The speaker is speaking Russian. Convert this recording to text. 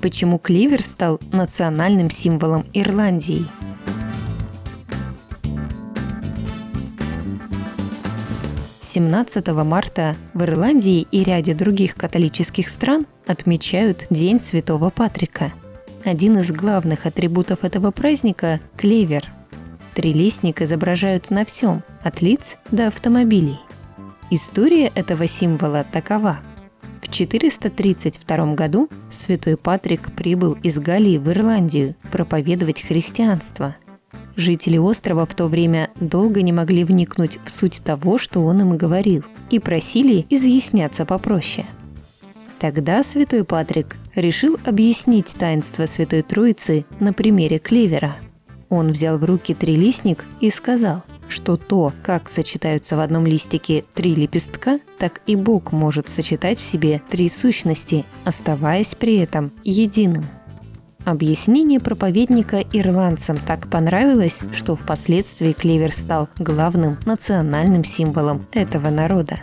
Почему кливер стал национальным символом Ирландии? Семнадцатого марта в Ирландии и ряде других католических стран отмечают День Святого Патрика. Один из главных атрибутов этого праздника – клевер. Трилистник изображают на всем, от лиц до автомобилей. История этого символа такова. В 432 году святой Патрик прибыл из Галлии в Ирландию проповедовать христианство. Жители острова в то время долго не могли вникнуть в суть того, что он им говорил, и просили изъясняться попроще. Тогда святой Патрик решил объяснить таинство Святой Троицы на примере клевера. Он взял в руки трилистник и сказал – что то, как сочетаются в одном листике три лепестка, так и Бог может сочетать в себе три сущности, оставаясь при этом единым. Объяснение проповедника ирландцам так понравилось, что впоследствии клевер стал главным национальным символом этого народа.